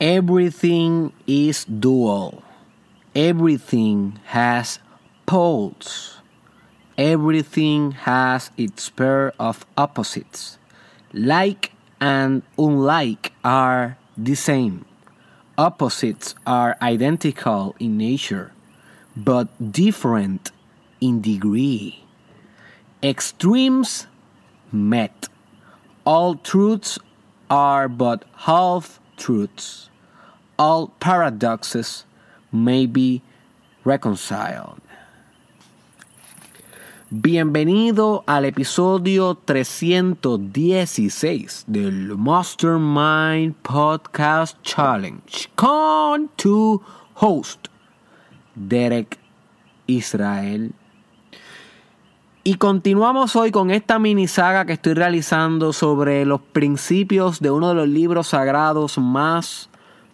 Everything is dual. Everything has poles. Everything has its pair of opposites. Like and unlike are the same. Opposites are identical in nature, but different in degree. Extremes met. All truths are but half truths. All paradoxes may be reconciled. Bienvenido al episodio 316 del Mastermind Podcast Challenge con tu host, Derek Israel. Y continuamos hoy con esta mini saga que estoy realizando sobre los principios de uno de los libros sagrados más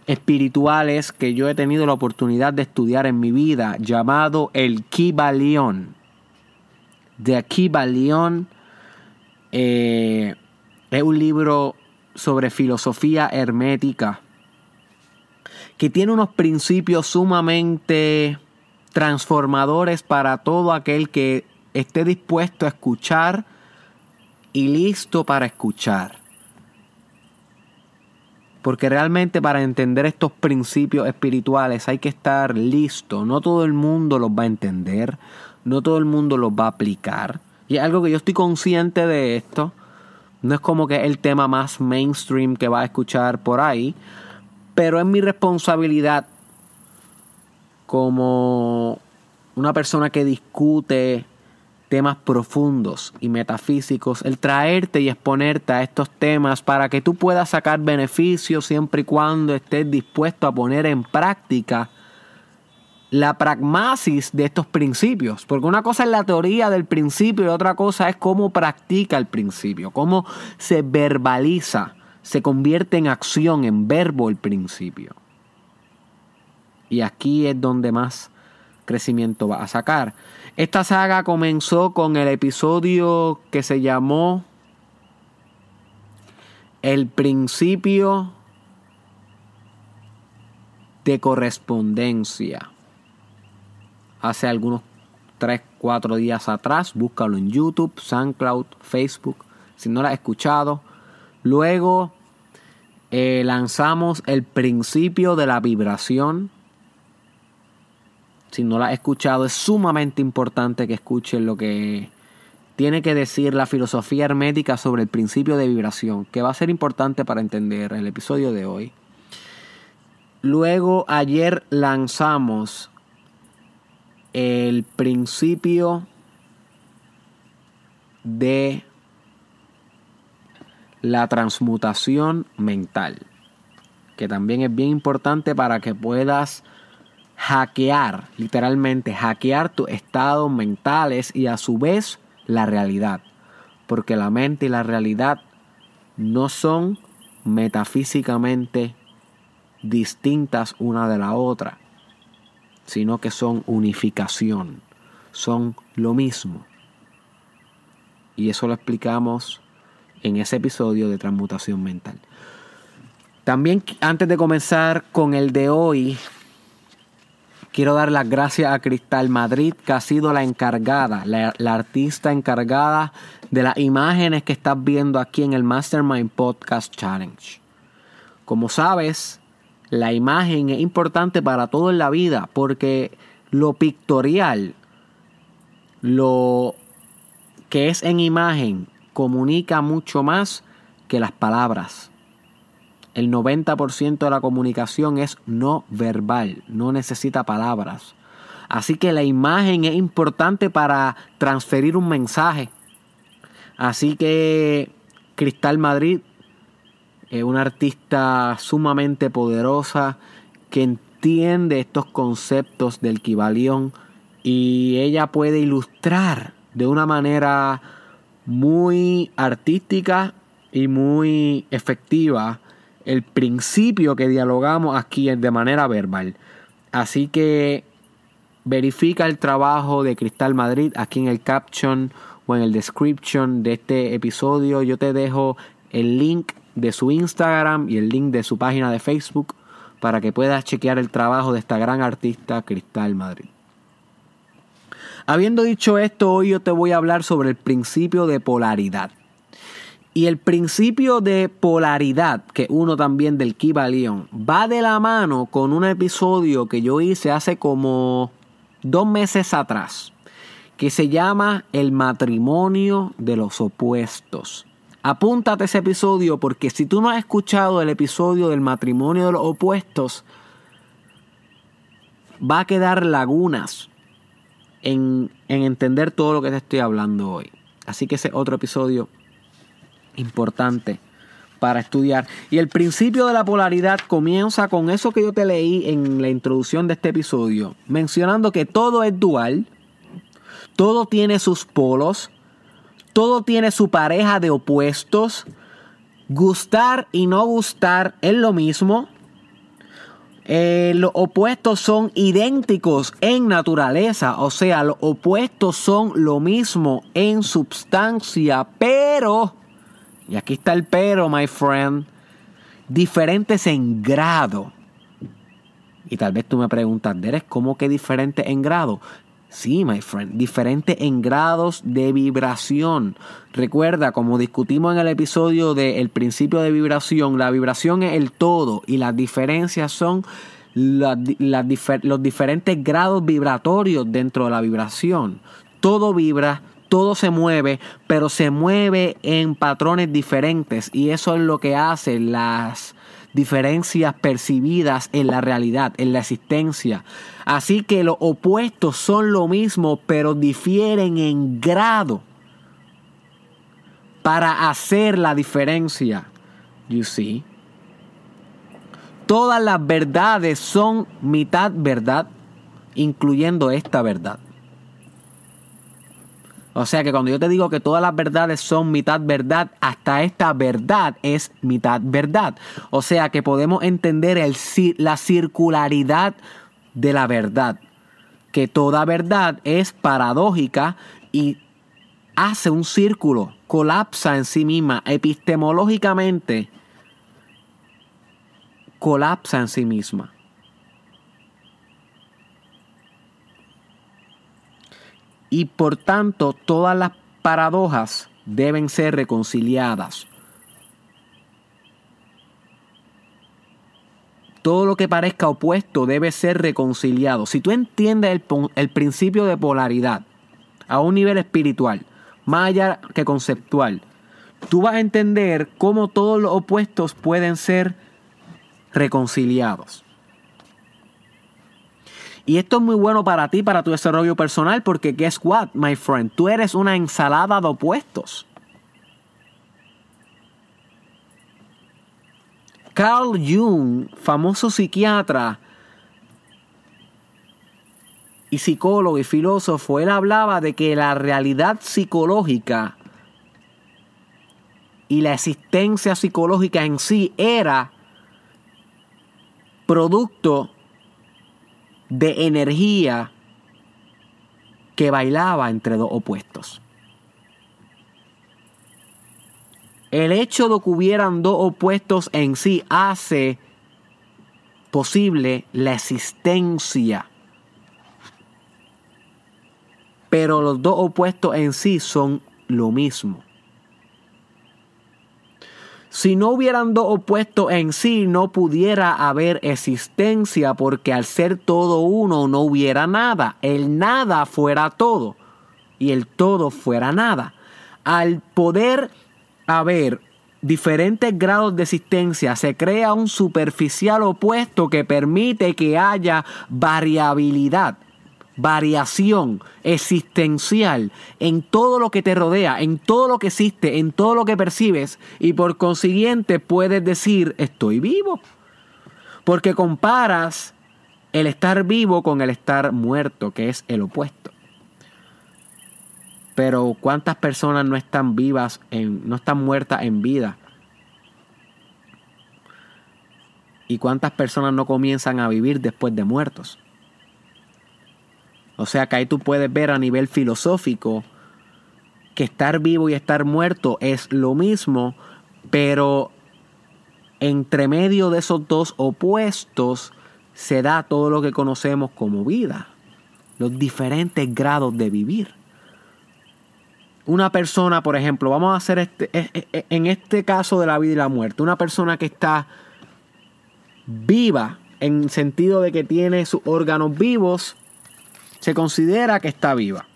espirituales que yo he tenido la oportunidad de estudiar en mi vida, llamado el Kibalión de Akiba León. Eh, es un libro sobre filosofía hermética que tiene unos principios sumamente transformadores para todo aquel que esté dispuesto a escuchar y listo para escuchar. Porque realmente para entender estos principios espirituales hay que estar listo. No todo el mundo los va a entender no todo el mundo lo va a aplicar. Y es algo que yo estoy consciente de esto. No es como que es el tema más mainstream que va a escuchar por ahí. Pero es mi responsabilidad como una persona que discute temas profundos y metafísicos, el traerte y exponerte a estos temas para que tú puedas sacar beneficios siempre y cuando estés dispuesto a poner en práctica la pragmasis de estos principios. Porque una cosa es la teoría del principio y otra cosa es cómo practica el principio, cómo se verbaliza, se convierte en acción, en verbo el principio. Y aquí es donde más crecimiento va a sacar. Esta saga comenzó con el episodio que se llamó El principio de correspondencia hace algunos 3, 4 días atrás. Búscalo en YouTube, SoundCloud, Facebook, si no lo has escuchado. Luego eh, lanzamos el principio de la vibración. Si no lo has escuchado, es sumamente importante que escuches lo que tiene que decir la filosofía hermética sobre el principio de vibración, que va a ser importante para entender el episodio de hoy. Luego ayer lanzamos el principio de la transmutación mental, que también es bien importante para que puedas hackear, literalmente hackear tus estados mentales y a su vez la realidad, porque la mente y la realidad no son metafísicamente distintas una de la otra sino que son unificación, son lo mismo. Y eso lo explicamos en ese episodio de transmutación mental. También antes de comenzar con el de hoy, quiero dar las gracias a Cristal Madrid, que ha sido la encargada, la, artista encargada de las imágenes que estás viendo aquí en el Mastermind Podcast Challenge. Como sabes, la imagen es importante para todo en la vida porque lo pictorial, lo que es en imagen, comunica mucho más que las palabras. El 90% de la comunicación es no verbal, no necesita palabras. Así que la imagen es importante para transferir un mensaje. Así que Cristal Madrid una artista sumamente poderosa que entiende estos conceptos del Kibalión y ella puede ilustrar de una manera muy artística y muy efectiva el principio que dialogamos aquí de manera verbal. Así que verifica el trabajo de Cristal Madrid aquí en el caption o en el description de este episodio. Yo te dejo el link de su Instagram y el link de su página de Facebook para que puedas chequear el trabajo de esta gran artista Cristal Madrid. Habiendo dicho esto, hoy yo te voy a hablar sobre el principio de polaridad. Y el principio de polaridad, que uno también del Kibalión, va de la mano con un episodio que yo hice hace como dos meses atrás, que se llama El matrimonio de los opuestos. Apúntate ese episodio porque si tú no has escuchado el episodio del matrimonio de los opuestos, va a quedar lagunas en, entender todo lo que te estoy hablando hoy. Así que ese es otro episodio importante para estudiar. Y el principio de la polaridad comienza con eso que yo te leí en la introducción de este episodio, mencionando que todo es dual, todo tiene sus polos, todo tiene su pareja de opuestos. Gustar y no gustar es lo mismo. Eh, los opuestos son idénticos en naturaleza, o sea, los opuestos son lo mismo en substancia, pero, y aquí está el pero, my friend, diferentes en grado. Y tal vez tú me preguntas, ¿eres cómo que diferente en grado? Sí, my friend, diferente en grados de vibración. Recuerda, como discutimos en el episodio del principio de vibración, la vibración es el todo y las diferencias son los diferentes grados vibratorios dentro de la vibración. Todo vibra, todo se mueve, pero se mueve en patrones diferentes y eso es lo que hace las diferencias percibidas en la realidad, en la existencia. Así que los opuestos son lo mismo, pero difieren en grado para hacer la diferencia. You see? Todas las verdades son mitad verdad, incluyendo esta verdad. O sea que cuando yo te digo que todas las verdades son mitad verdad, hasta esta verdad es mitad verdad. O sea que podemos entender el, la circularidad de la verdad. Que toda verdad es paradójica y hace un círculo, colapsa en sí misma, epistemológicamente colapsa en sí misma. Y por tanto todas las paradojas deben ser reconciliadas. Todo lo que parezca opuesto debe ser reconciliado. Si tú entiendes el, el principio de polaridad a un nivel espiritual, más allá que conceptual, tú vas a entender cómo todos los opuestos pueden ser reconciliados. Y esto es muy bueno para ti, para tu desarrollo personal, porque guess what, my friend, tú eres una ensalada de opuestos. Carl Jung, famoso psiquiatra y psicólogo y filósofo, él hablaba de que la realidad psicológica y la existencia psicológica en sí era producto de energía que bailaba entre dos opuestos. El hecho de que hubieran dos opuestos en sí hace posible la existencia. Pero los dos opuestos en sí son lo mismo. Si no hubieran dos opuestos en sí, no pudiera haber existencia, porque al ser todo uno no hubiera nada. El nada fuera todo y el todo fuera nada. Al poder haber diferentes grados de existencia, se crea un superficial opuesto que permite que haya variabilidad variación existencial en todo lo que te rodea, en todo lo que existe, en todo lo que percibes y por consiguiente puedes decir estoy vivo. Porque comparas el estar vivo con el estar muerto, que es el opuesto. Pero ¿cuántas personas no están vivas, en, no están muertas en vida? ¿Y cuántas personas no comienzan a vivir después de muertos? O sea que ahí tú puedes ver a nivel filosófico que estar vivo y estar muerto es lo mismo, pero entre medio de esos dos opuestos se da todo lo que conocemos como vida, los diferentes grados de vivir. Una persona, por ejemplo, vamos a hacer este, e, e, e, en este caso de la vida y la muerte, una persona que está viva en sentido de que tiene sus órganos vivos, se considera que está viva.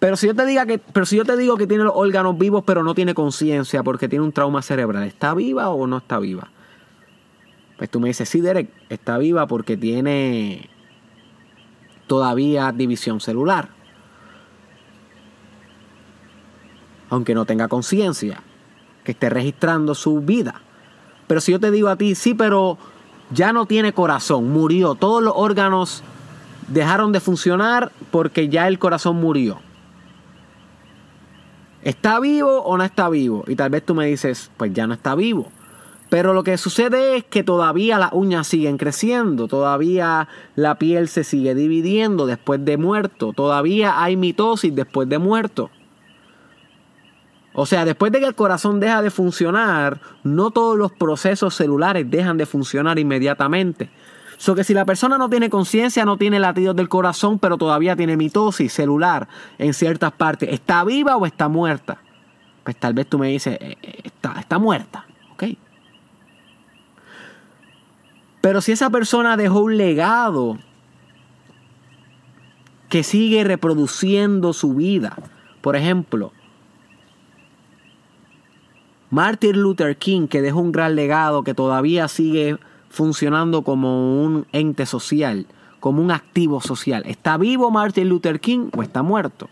Pero si yo te diga que, pero si yo te digo que tiene los órganos vivos, pero no tiene conciencia porque tiene un trauma cerebral, ¿está viva o no está viva? Pues tú me dices, sí, Derek, está viva porque tiene todavía división celular. Aunque no tenga conciencia, que esté registrando su vida. Pero si yo te digo a ti, sí, pero ya no tiene corazón, murió, todos los órganos dejaron de funcionar porque ya el corazón murió. ¿Está vivo o no está vivo? Y tal vez tú me dices, pues ya no está vivo. Pero lo que sucede es que todavía las uñas siguen creciendo, todavía la piel se sigue dividiendo después de muerto, todavía hay mitosis después de muerto. O sea, después de que el corazón deja de funcionar, no todos los procesos celulares dejan de funcionar inmediatamente. So que si la persona no tiene conciencia, no tiene latidos del corazón, pero todavía tiene mitosis celular en ciertas partes, ¿está viva o está muerta? Pues tal vez tú me dices, eh, eh, está, está muerta, ¿ok? Pero si esa persona dejó un legado que sigue reproduciendo su vida, por ejemplo, Martin Luther King, que dejó un gran legado, que todavía sigue funcionando como un ente social, como un activo social. ¿Está vivo Martin Luther King o está muerto?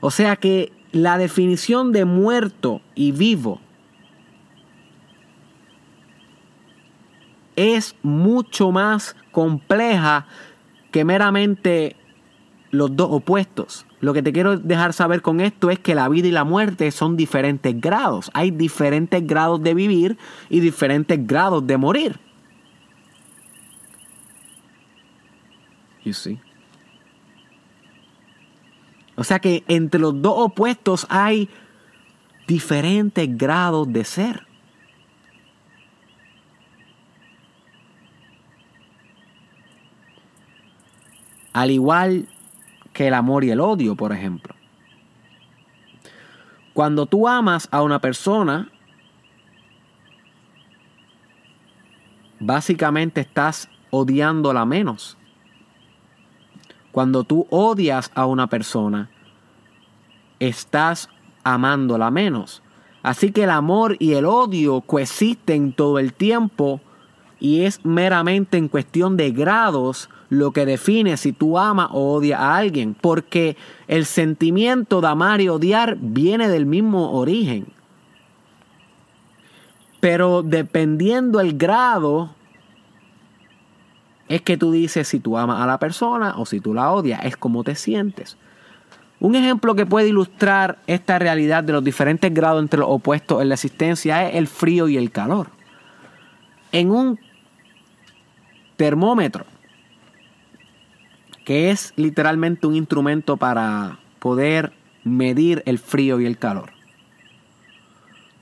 O sea que la definición de muerto y vivo es mucho más compleja que meramente los dos opuestos. Lo que te quiero dejar saber con esto es que la vida y la muerte son diferentes grados. Hay diferentes grados de vivir y diferentes grados de morir. You see? O sea que entre los dos opuestos hay diferentes grados de ser. Al igual que el amor y el odio, por ejemplo. Cuando tú amas a una persona, básicamente estás odiándola menos. Cuando tú odias a una persona, estás amándola menos. Así que el amor y el odio coexisten todo el tiempo y es meramente en cuestión de grados lo que define si tú amas o odias a alguien, porque el sentimiento de amar y odiar viene del mismo origen. Pero dependiendo el grado, es que tú dices si tú amas a la persona o si tú la odias, es como te sientes. Un ejemplo que puede ilustrar esta realidad de los diferentes grados entre los opuestos en la existencia es el frío y el calor. En un termómetro, que es literalmente un instrumento para poder medir el frío y el calor.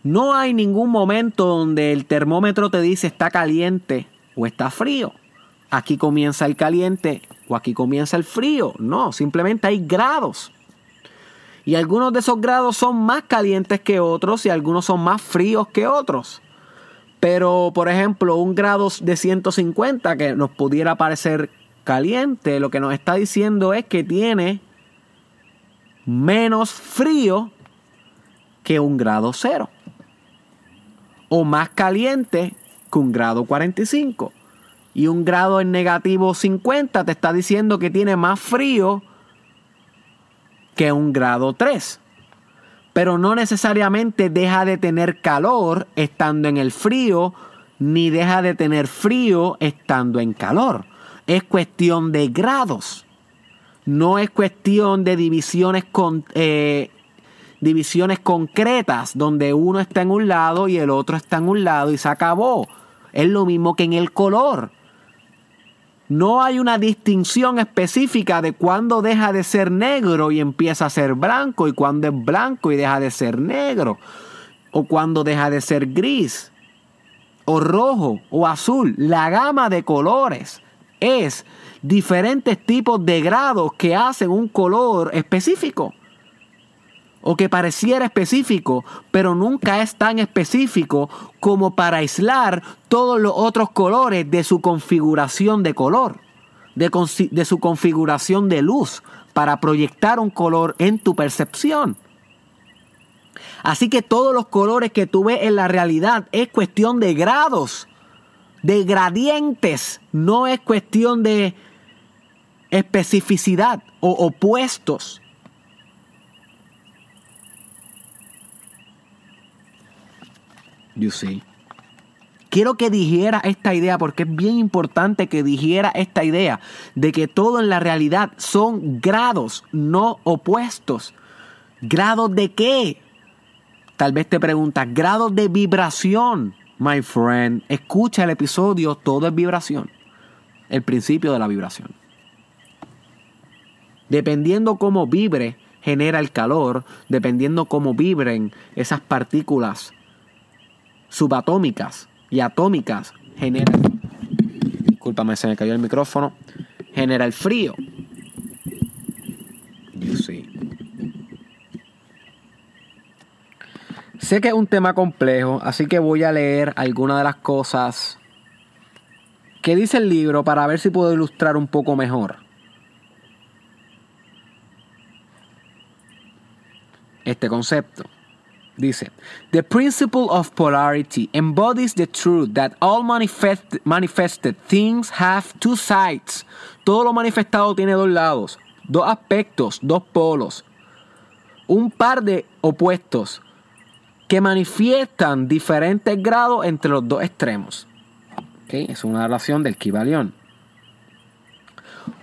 No hay ningún momento donde el termómetro te dice está caliente o está frío. Aquí comienza el caliente o aquí comienza el frío. No, simplemente hay grados. Y algunos de esos grados son más calientes que otros y algunos son más fríos que otros. Pero, por ejemplo, un grado de 150 que nos pudiera parecer caliente lo que nos está diciendo es que tiene menos frío que un grado cero. O más caliente que un grado 45. Y un grado en negativo 50 te está diciendo que tiene más frío que un grado 3. Pero no necesariamente deja de tener calor estando en el frío, ni deja de tener frío estando en calor es cuestión de grados. No es cuestión de divisiones, con, eh, divisiones concretas donde uno está en un lado y el otro está en un lado y se acabó. Es lo mismo que en el color. no hay una distinción específica de cuándo deja de ser negro y empieza a ser blanco y cuándo es blanco y deja de ser negro o cuándo deja de ser gris o rojo o azul. La gama de colores es diferentes tipos de grados que hacen un color específico o que pareciera específico, pero nunca es tan específico como para aislar todos los otros colores de su configuración de color, de, su configuración de luz, para proyectar un color en tu percepción. Así que todos los colores que tú ves en la realidad es cuestión de grados, de gradientes, no es cuestión de especificidad o opuestos. You see. Quiero que dijera esta idea porque es bien importante que dijera esta idea de que todo en la realidad son grados, no opuestos. ¿Grados de qué? Tal vez te preguntas, grados de vibración. My friend, escucha el episodio, todo es vibración. El principio de la vibración. Dependiendo cómo vibre, genera el calor. Dependiendo cómo vibren esas partículas subatómicas y atómicas genera, discúlpame, se me cayó el micrófono, genera el frío. Sé que es un tema complejo, así que voy a leer algunas de las cosas que dice el libro para ver si puedo ilustrar un poco mejor. Este concepto. Dice, The principle of polarity embodies the truth that all manifest, manifested things have two sides. Todo lo manifestado tiene dos lados, dos aspectos, dos polos. Un par de opuestos que manifiestan diferentes grados entre los dos extremos. Es una relación del Kibalión.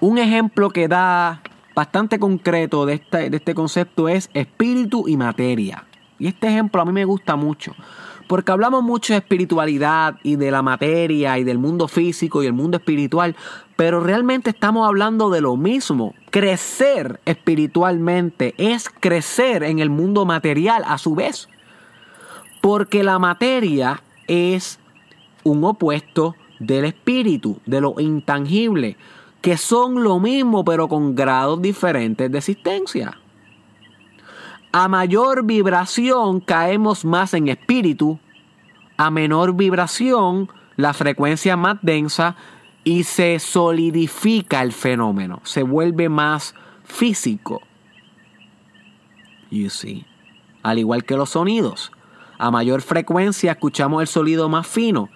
Un ejemplo que da bastante concreto de este, de este concepto es espíritu y materia. Y este ejemplo a mí me gusta mucho. Porque hablamos mucho de espiritualidad y de la materia y del mundo físico y el mundo espiritual, pero realmente estamos hablando de lo mismo. Crecer espiritualmente es crecer en el mundo material a su vez. Porque la materia es un opuesto del espíritu, de lo intangible, que son lo mismo pero con grados diferentes de existencia. A mayor vibración caemos más en espíritu, a menor vibración la frecuencia más densa y se solidifica el fenómeno, se vuelve más físico. You see. Al igual que los sonidos, a mayor frecuencia escuchamos el sonido más fino.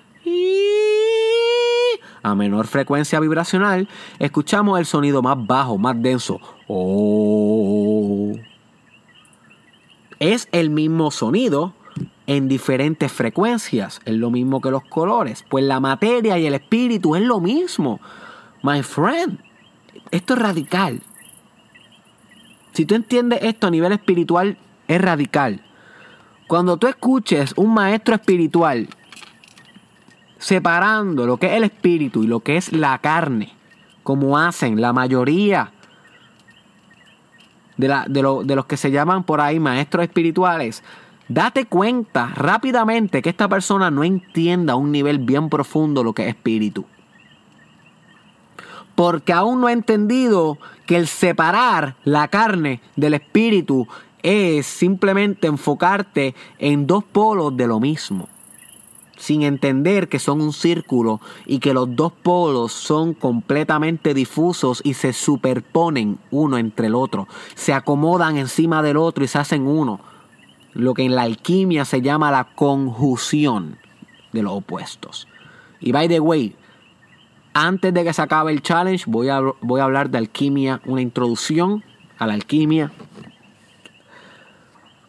A menor frecuencia vibracional escuchamos el sonido más bajo, más denso. Oh es el mismo sonido en diferentes frecuencias. Es lo mismo que los colores. Pues la materia y el espíritu es lo mismo. My friend, esto es radical. Si tú entiendes esto a nivel espiritual, es radical. Cuando tú escuches un maestro espiritual separando lo que es el espíritu y lo que es la carne, como hacen la mayoría de, los que se llaman por ahí maestros espirituales, date cuenta rápidamente que esta persona no entienda a un nivel bien profundo lo que es espíritu. Porque aún no ha entendido que el separar la carne del espíritu es simplemente enfocarte en dos polos de lo mismo sin entender que son un círculo y que los dos polos son completamente difusos y se superponen uno entre el otro, se acomodan encima del otro y se hacen uno, lo que en la alquimia se llama la conjunción de los opuestos. Y by the way, antes de que se acabe el challenge, voy a, voy a hablar de alquimia, una introducción a la alquimia.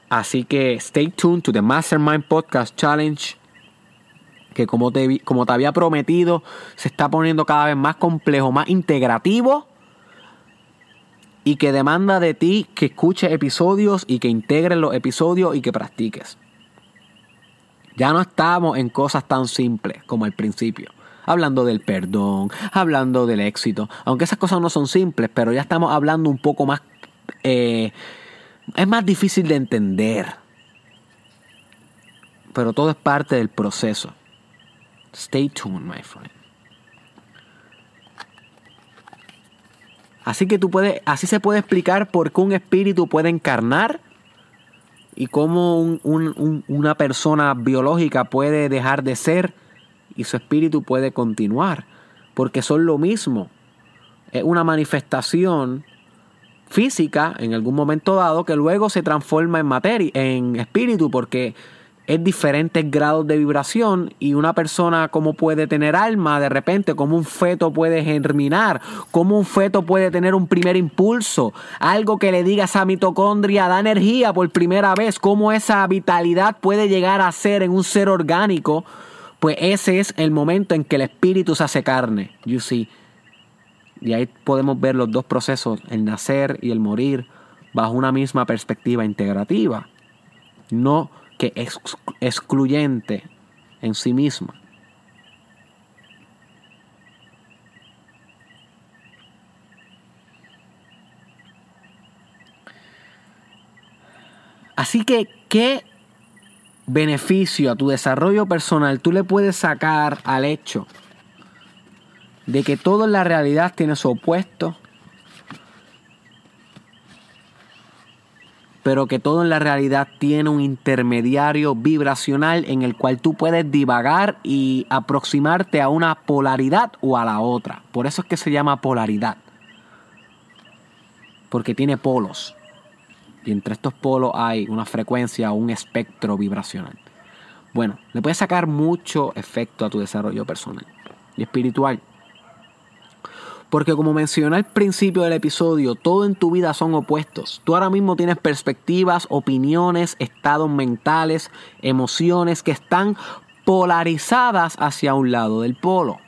Así que stay tuned to the Mastermind Podcast Challenge que como te, como te había prometido, se está poniendo cada vez más complejo, más integrativo y que demanda de ti que escuches episodios y que integres los episodios y que practiques. Ya no estamos en cosas tan simples como al principio. hablando del perdón, hablando del éxito. Aunque esas cosas no son simples, pero ya estamos hablando un poco más... Eh, es más difícil de entender. Pero todo es parte del proceso. Stay tuned, my friend. Así que tú puedes, así se puede explicar por qué un espíritu puede encarnar y cómo una persona biológica puede dejar de ser y su espíritu puede continuar. Porque son lo mismo. Es una manifestación física en algún momento dado que luego se transforma en materia, en espíritu, porque es diferentes grados de vibración y una persona como puede tener alma de repente, como un feto puede germinar, como un feto puede tener un primer impulso, algo que le diga esa mitocondria da energía por primera vez, cómo esa vitalidad puede llegar a ser en un ser orgánico, pues ese es el momento en que el espíritu se hace carne, you see. Y ahí podemos ver los dos procesos, el nacer y el morir, bajo una misma perspectiva integrativa. No que excluyente en sí misma. Así que, ¿qué beneficio a tu desarrollo personal tú le puedes sacar al hecho de que todo en la realidad tiene su opuesto pero que todo en la realidad tiene un intermediario vibracional en el cual tú puedes divagar y aproximarte a una polaridad o a la otra. Por eso es que se llama polaridad. Porque tiene polos. Y entre estos polos hay una frecuencia o un espectro vibracional. Bueno, le puedes sacar mucho efecto a tu desarrollo personal y espiritual. Porque como mencioné al principio del episodio, todo en tu vida son opuestos. Tú ahora mismo tienes perspectivas, opiniones, estados mentales, emociones que están polarizadas hacia un lado del polo.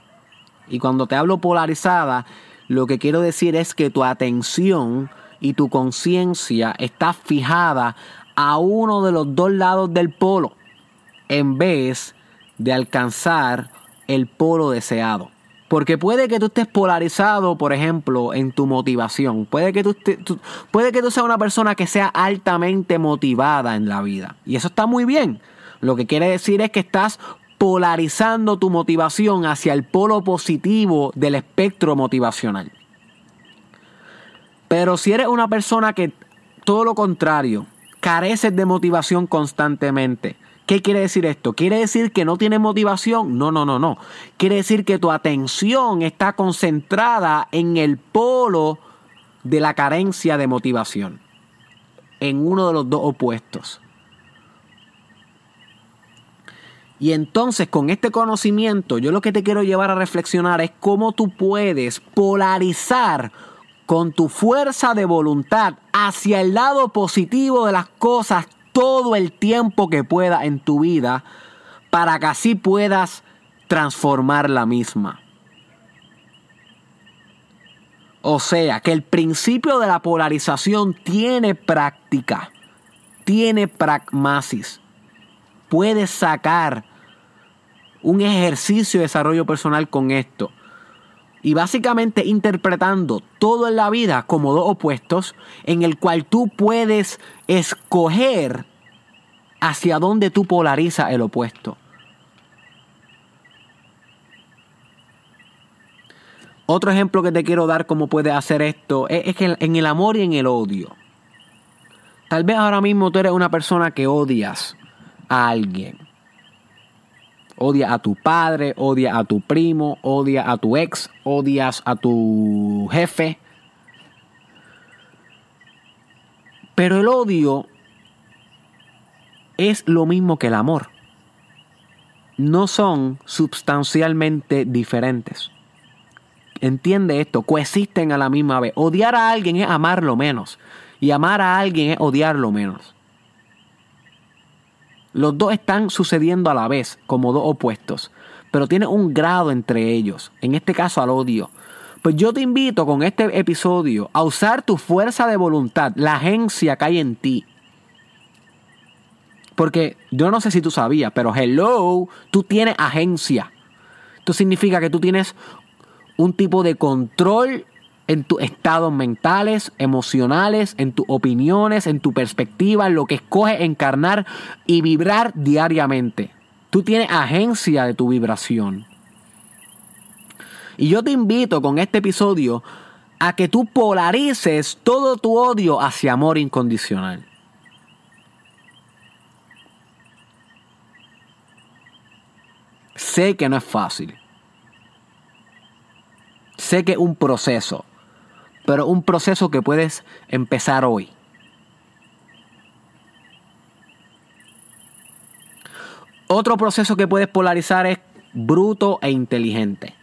Y cuando te hablo polarizada, lo que quiero decir es que tu atención y tu conciencia está fijada a uno de los dos lados del polo en vez de alcanzar el polo deseado. Porque puede que tú estés polarizado, por ejemplo, en tu motivación. Puede que tú, puede que tú seas una persona que sea altamente motivada en la vida. Y eso está muy bien. Lo que quiere decir es que estás polarizando tu motivación hacia el polo positivo del espectro motivacional. Pero si eres una persona que todo lo contrario, careces de motivación constantemente, ¿Qué quiere decir esto? ¿Quiere decir que no tienes motivación? No, no, no, no. Quiere decir que tu atención está concentrada en el polo de la carencia de motivación. En uno de los dos opuestos. Y entonces con este conocimiento yo lo que te quiero llevar a reflexionar es cómo tú puedes polarizar con tu fuerza de voluntad hacia el lado positivo de las cosas todo el tiempo que pueda en tu vida para que así puedas transformar la misma. O sea, que el principio de la polarización tiene práctica, tiene pragmasis. Puedes sacar un ejercicio de desarrollo personal con esto y básicamente interpretando todo en la vida como dos opuestos en el cual tú puedes escoger hacia dónde tú polarizas el opuesto. Otro ejemplo que te quiero dar cómo puedes hacer esto es, es que en el amor y en el odio. Tal vez ahora mismo tú eres una persona que odias a alguien Odia a tu padre, odia a tu primo, odia a tu ex, odias a tu jefe. Pero el odio es lo mismo que el amor. No son sustancialmente diferentes. Entiende esto, coexisten a la misma vez. Odiar a alguien es amarlo menos. Y amar a alguien es odiarlo menos. Los dos están sucediendo a la vez, como dos opuestos, pero tiene un grado entre ellos, en este caso al odio. Pues yo te invito con este episodio a usar tu fuerza de voluntad, la agencia que hay en ti. Porque yo no sé si tú sabías, pero hello, tú tienes agencia. Esto significa que tú tienes un tipo de control en tus estados mentales, emocionales, en tus opiniones, en tu perspectiva, en lo que escoges encarnar y vibrar diariamente. Tú tienes agencia de tu vibración. Y yo te invito con este episodio a que tú polarices todo tu odio hacia amor incondicional. Sé que no es fácil. Sé que es un proceso, pero un proceso que puedes empezar hoy. Otro proceso que puedes polarizar es bruto e inteligente.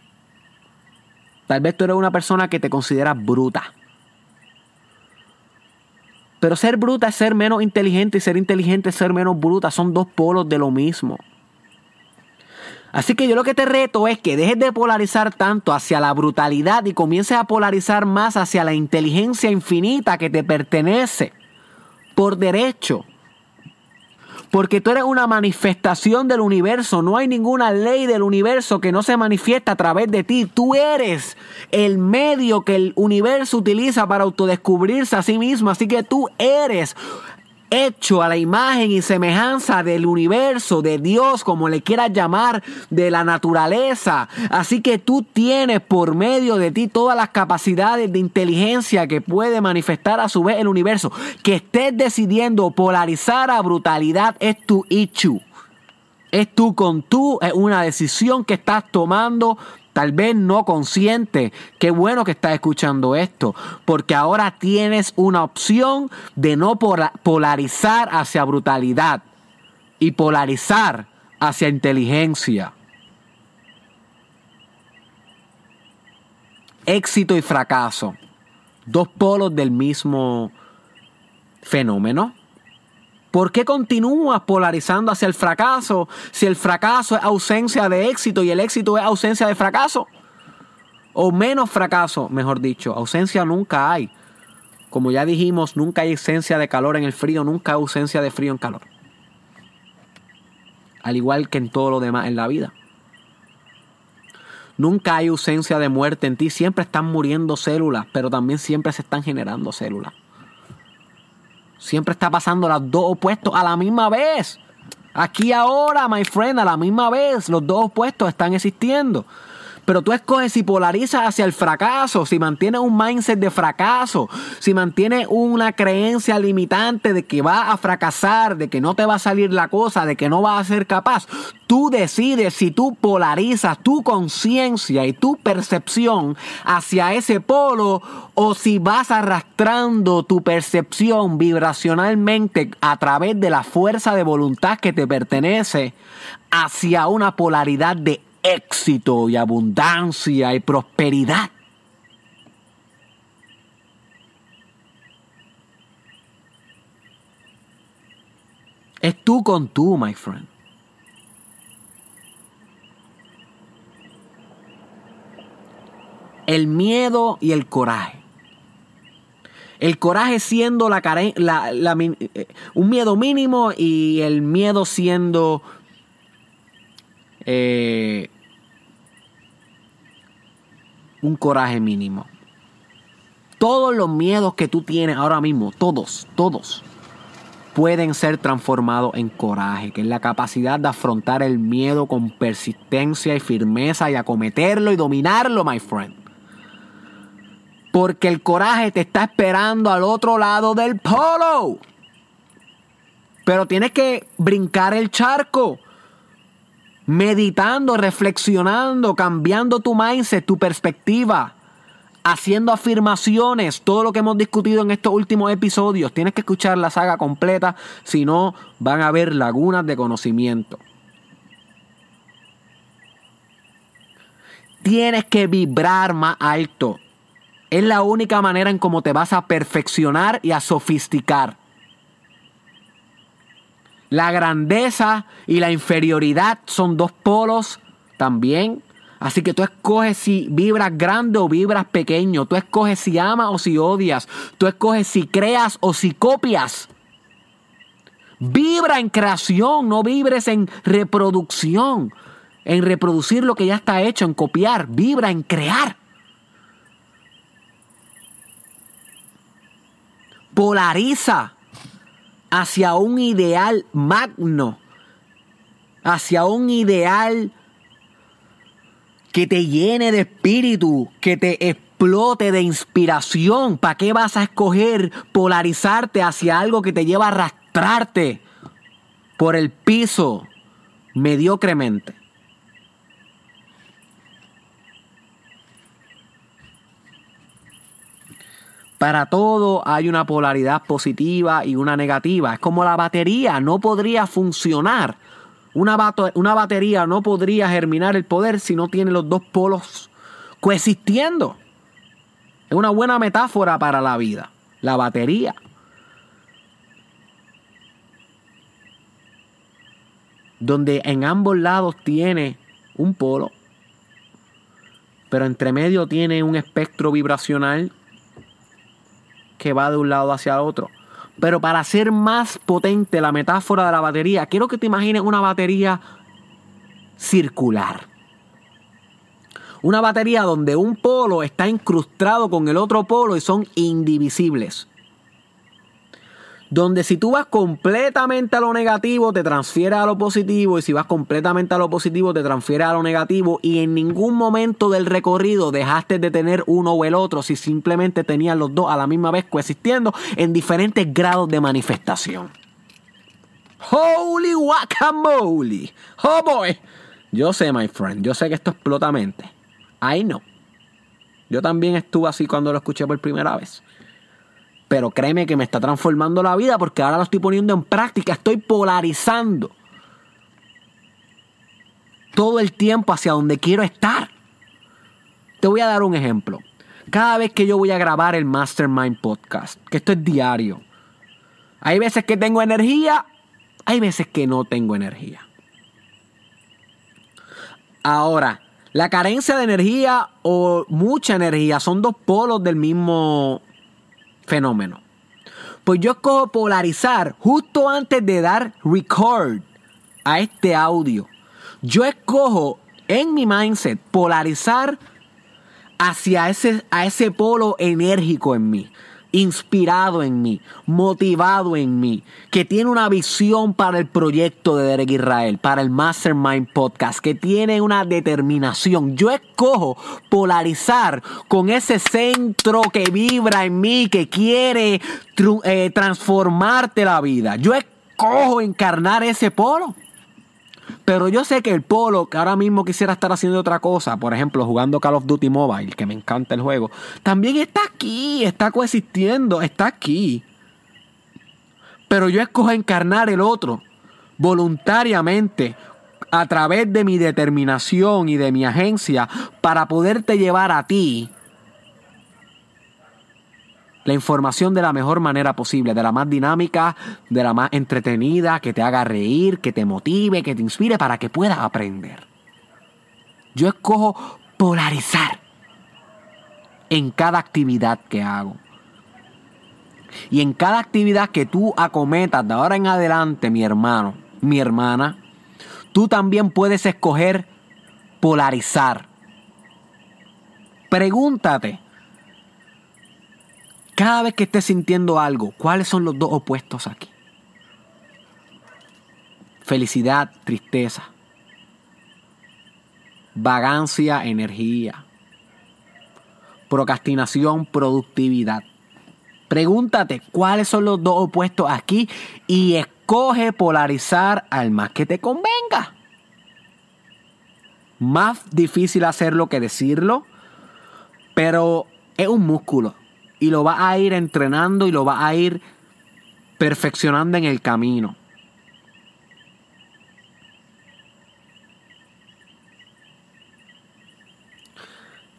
Tal vez tú eres una persona que te consideras bruta. Pero ser bruta es ser menos inteligente y ser inteligente es ser menos bruta. Son dos polos de lo mismo. Así que yo lo que te reto es que dejes de polarizar tanto hacia la brutalidad y comiences a polarizar más hacia la inteligencia infinita que te pertenece por derecho. Porque tú eres una manifestación del universo. No hay ninguna ley del universo que no se manifiesta a través de ti. Tú eres el medio que el universo utiliza para autodescubrirse a sí mismo. Así que tú eres hecho a la imagen y semejanza del universo, de Dios, como le quieras llamar, de la naturaleza. Así que tú tienes por medio de ti todas las capacidades de inteligencia que puede manifestar a su vez el universo. Que estés decidiendo polarizar a brutalidad es tu ichu. Es tú con tú, es una decisión que estás tomando tal vez no consciente. Qué bueno que estás escuchando esto, porque ahora tienes una opción de no polarizar hacia brutalidad y polarizar hacia inteligencia. Éxito y fracaso, dos polos del mismo fenómeno. ¿Por qué continúas polarizando hacia el fracaso si el fracaso es ausencia de éxito y el éxito es ausencia de fracaso? O menos fracaso, mejor dicho. Ausencia nunca hay. Como ya dijimos, nunca hay ausencia de calor en el frío, nunca hay ausencia de frío en calor. Al igual que en todo lo demás en la vida. Nunca hay ausencia de muerte en ti, siempre están muriendo células, pero también siempre se están generando células. Siempre está pasando las dos opuestos a la misma vez. Aquí ahora, my friend, a la misma vez, los dos opuestos están existiendo. Pero tú escoges si polarizas hacia el fracaso, si mantienes un mindset de fracaso, si mantienes una creencia limitante de que va a fracasar, de que no te va a salir la cosa, de que no vas a ser capaz. Tú decides si tú polarizas tu conciencia y tu percepción hacia ese polo o si vas arrastrando tu percepción vibracionalmente a través de la fuerza de voluntad que te pertenece hacia una polaridad de éxito y abundancia y prosperidad. Es tú con tú, my friend. El miedo y el coraje. El coraje siendo la, la, eh, un miedo mínimo y el miedo siendo eh, un coraje mínimo. Todos los miedos que tú tienes ahora mismo, todos, todos, pueden ser transformados en coraje, que es la capacidad de afrontar el miedo con persistencia y firmeza y acometerlo y dominarlo, my friend. Porque el coraje te está esperando al otro lado del polo. Pero tienes que brincar el charco meditando, reflexionando, cambiando tu mindset, tu perspectiva, haciendo afirmaciones, todo lo que hemos discutido en estos últimos episodios. Tienes que escuchar la saga completa, si no van a haber lagunas de conocimiento. Tienes que vibrar más alto. Es la única manera en cómo te vas a perfeccionar y a sofisticar. La grandeza y la inferioridad son dos polos también. Así que tú escoges si vibras grande o vibras pequeño. Tú escoges si amas o si odias. Tú escoges si creas o si copias. Vibra en creación, no vibres en reproducción. en reproducir lo que ya está hecho, en copiar, vibra en crear. Polariza hacia un ideal magno, hacia un ideal que te llene de espíritu, que te explote de inspiración. ¿Para qué vas a escoger polarizarte hacia algo que te lleva a arrastrarte por el piso mediocremente? Para todo hay una polaridad positiva y una negativa. Es como la batería, no podría funcionar. Una, batería no podría germinar el poder si no tiene los dos polos coexistiendo. Es una buena metáfora para la vida, la batería. Donde en ambos lados tiene un polo, pero entre medio tiene un espectro vibracional que va de un lado hacia otro. Pero para hacer más potente la metáfora de la batería, quiero que te imagines una batería circular. Una batería donde un polo está incrustado con el otro polo y son indivisibles donde si tú vas completamente a lo negativo, te transfieres a lo positivo, y si vas completamente a lo positivo, te transfieres a lo negativo, y en ningún momento del recorrido dejaste de tener uno o el otro, si simplemente tenías los dos a la misma vez coexistiendo en diferentes grados de manifestación. Holy guacamole. Oh boy. Yo sé, my friend, yo sé que esto explota mente. I know. Yo también estuve así cuando lo escuché por primera vez. Pero créeme que me está transformando la vida porque ahora lo estoy poniendo en práctica, estoy polarizando todo el tiempo hacia donde quiero estar. Te voy a dar un ejemplo. Cada vez que yo voy a grabar el Mastermind Podcast, que esto es diario, hay veces que tengo energía, hay veces que no tengo energía. Ahora, la carencia de energía o mucha energía son dos polos del mismo fenómeno. Pues yo escojo polarizar justo antes de dar record a este audio. Yo escojo en mi mindset polarizar hacia ese, a ese polo enérgico en mí inspirado en mí, motivado en mí, que tiene una visión para el proyecto de Derek Israel, para el Mastermind Podcast, que tiene una determinación. Yo escojo polarizar con ese centro que vibra en mí, que quiere eh, transformarte la vida. Yo escojo encarnar ese polo. Pero yo sé que el polo, que ahora mismo quisiera estar haciendo otra cosa, por ejemplo, jugando Call of Duty Mobile, que me encanta el juego, también está aquí, está coexistiendo, está aquí. Pero yo escojo encarnar el otro voluntariamente a través de mi determinación y de mi agencia para poderte llevar a ti la información de la mejor manera posible, de la más dinámica, de la más entretenida, que te haga reír, que te motive, que te inspire para que puedas aprender. Yo escojo polarizar en cada actividad que hago. Y en cada actividad que tú acometas de ahora en adelante, mi hermano, mi hermana, tú también puedes escoger polarizar. Pregúntate, cada vez que estés sintiendo algo, ¿cuáles son los dos opuestos aquí? Felicidad, tristeza. Vagancia, energía. Procrastinación, productividad. Pregúntate cuáles son los dos opuestos aquí y escoge polarizar al más que te convenga. Más difícil hacerlo que decirlo, pero es un músculo y lo va a ir entrenando y lo va a ir perfeccionando en el camino.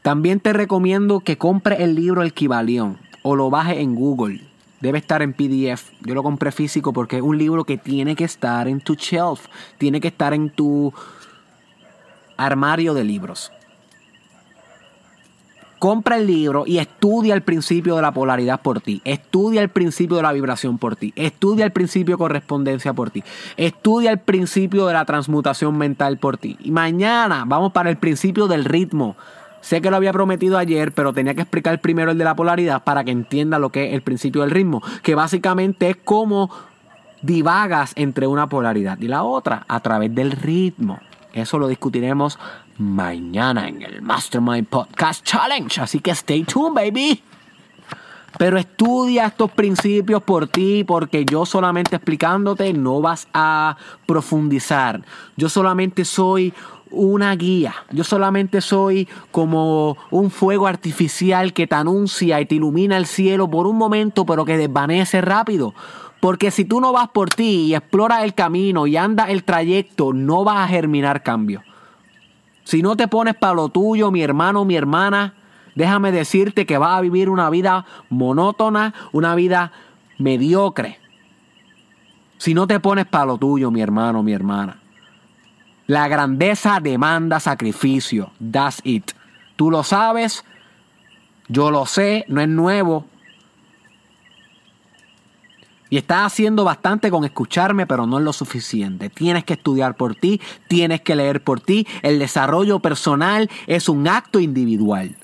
También te recomiendo que compres el libro El Kibalión o lo bajes en Google. Debe estar en PDF. Yo lo compré físico porque es un libro que tiene que estar en tu shelf, tiene que estar en tu armario de libros. Compra el libro y estudia el principio de la polaridad por ti. Estudia el principio de la vibración por ti. Estudia el principio de correspondencia por ti. Estudia el principio de la transmutación mental por ti. Y mañana vamos para el principio del ritmo. Sé que lo había prometido ayer, pero tenía que explicar primero el de la polaridad para que entienda lo que es el principio del ritmo, que básicamente es cómo divagas entre una polaridad y la otra a través del ritmo. Eso lo discutiremos mañana en el Mastermind Podcast Challenge. Así que stay tuned, baby. Pero estudia estos principios por ti, porque yo solamente explicándote no vas a profundizar. Yo solamente soy una guía. Yo solamente soy como un fuego artificial que te anuncia y te ilumina el cielo por un momento, pero que desvanece rápido. Porque si tú no vas por ti y exploras el camino y andas el trayecto, no vas a germinar cambio. Si no te pones para lo tuyo, mi hermano, mi hermana, déjame decirte que vas a vivir una vida monótona, una vida mediocre. Si no te pones para lo tuyo, mi hermano, mi hermana. La grandeza demanda sacrificio. That's it. Tú lo sabes, yo lo sé, no es nuevo. Y estás haciendo bastante con escucharme, pero no es lo suficiente. Tienes que estudiar por ti, tienes que leer por ti. El desarrollo personal es un acto individual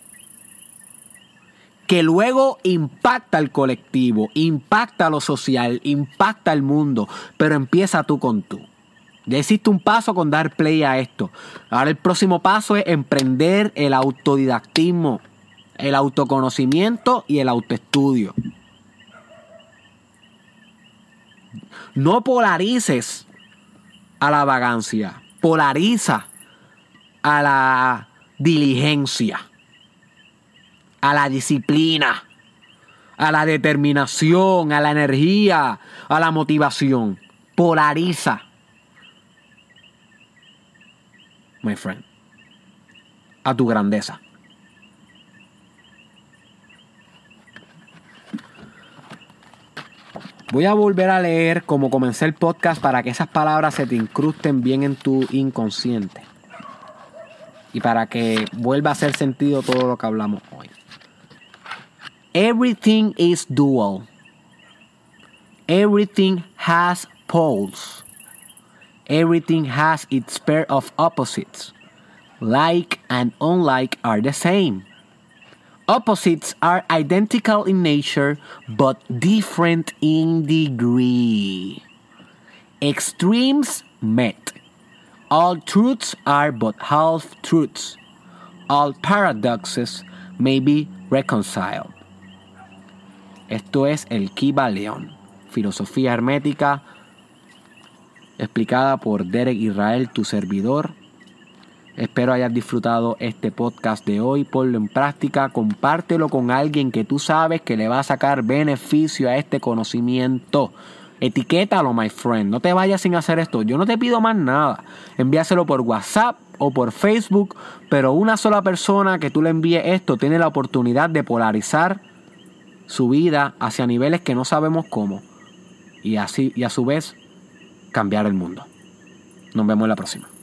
que luego impacta al colectivo, impacta lo social, impacta al mundo, pero empieza tú con tú. Ya hiciste un paso con dar play a esto. Ahora el próximo paso es emprender el autodidactismo, el autoconocimiento y el autoestudio. No polarices a la vagancia, polariza a la diligencia, a la disciplina, a la determinación, a la energía, a la motivación. Polariza. My friend. A tu grandeza. Voy a volver a leer como comencé el podcast para que esas palabras se te incrusten bien en tu inconsciente. Y para que vuelva a hacer sentido todo lo que hablamos hoy. Everything is dual. Everything has poles. Everything has its pair of opposites. Like and unlike are the same. Opposites are identical in nature but different in degree. Extremes met. All truths are but half truths. All paradoxes may be reconciled. Esto es el Kiba León, filosofía hermética explicada por Derek Israel, tu servidor Espero hayas disfrutado este podcast de hoy. Ponlo en práctica, compártelo con alguien que tú sabes que le va a sacar beneficio a este conocimiento. Etiquétalo, my friend. No te vayas sin hacer esto. Yo no te pido más nada. Envíaselo por WhatsApp o por Facebook, pero una sola persona que tú le envíes esto tiene la oportunidad de polarizar su vida hacia niveles que no sabemos cómo. Y así y a su vez cambiar el mundo. Nos vemos la próxima.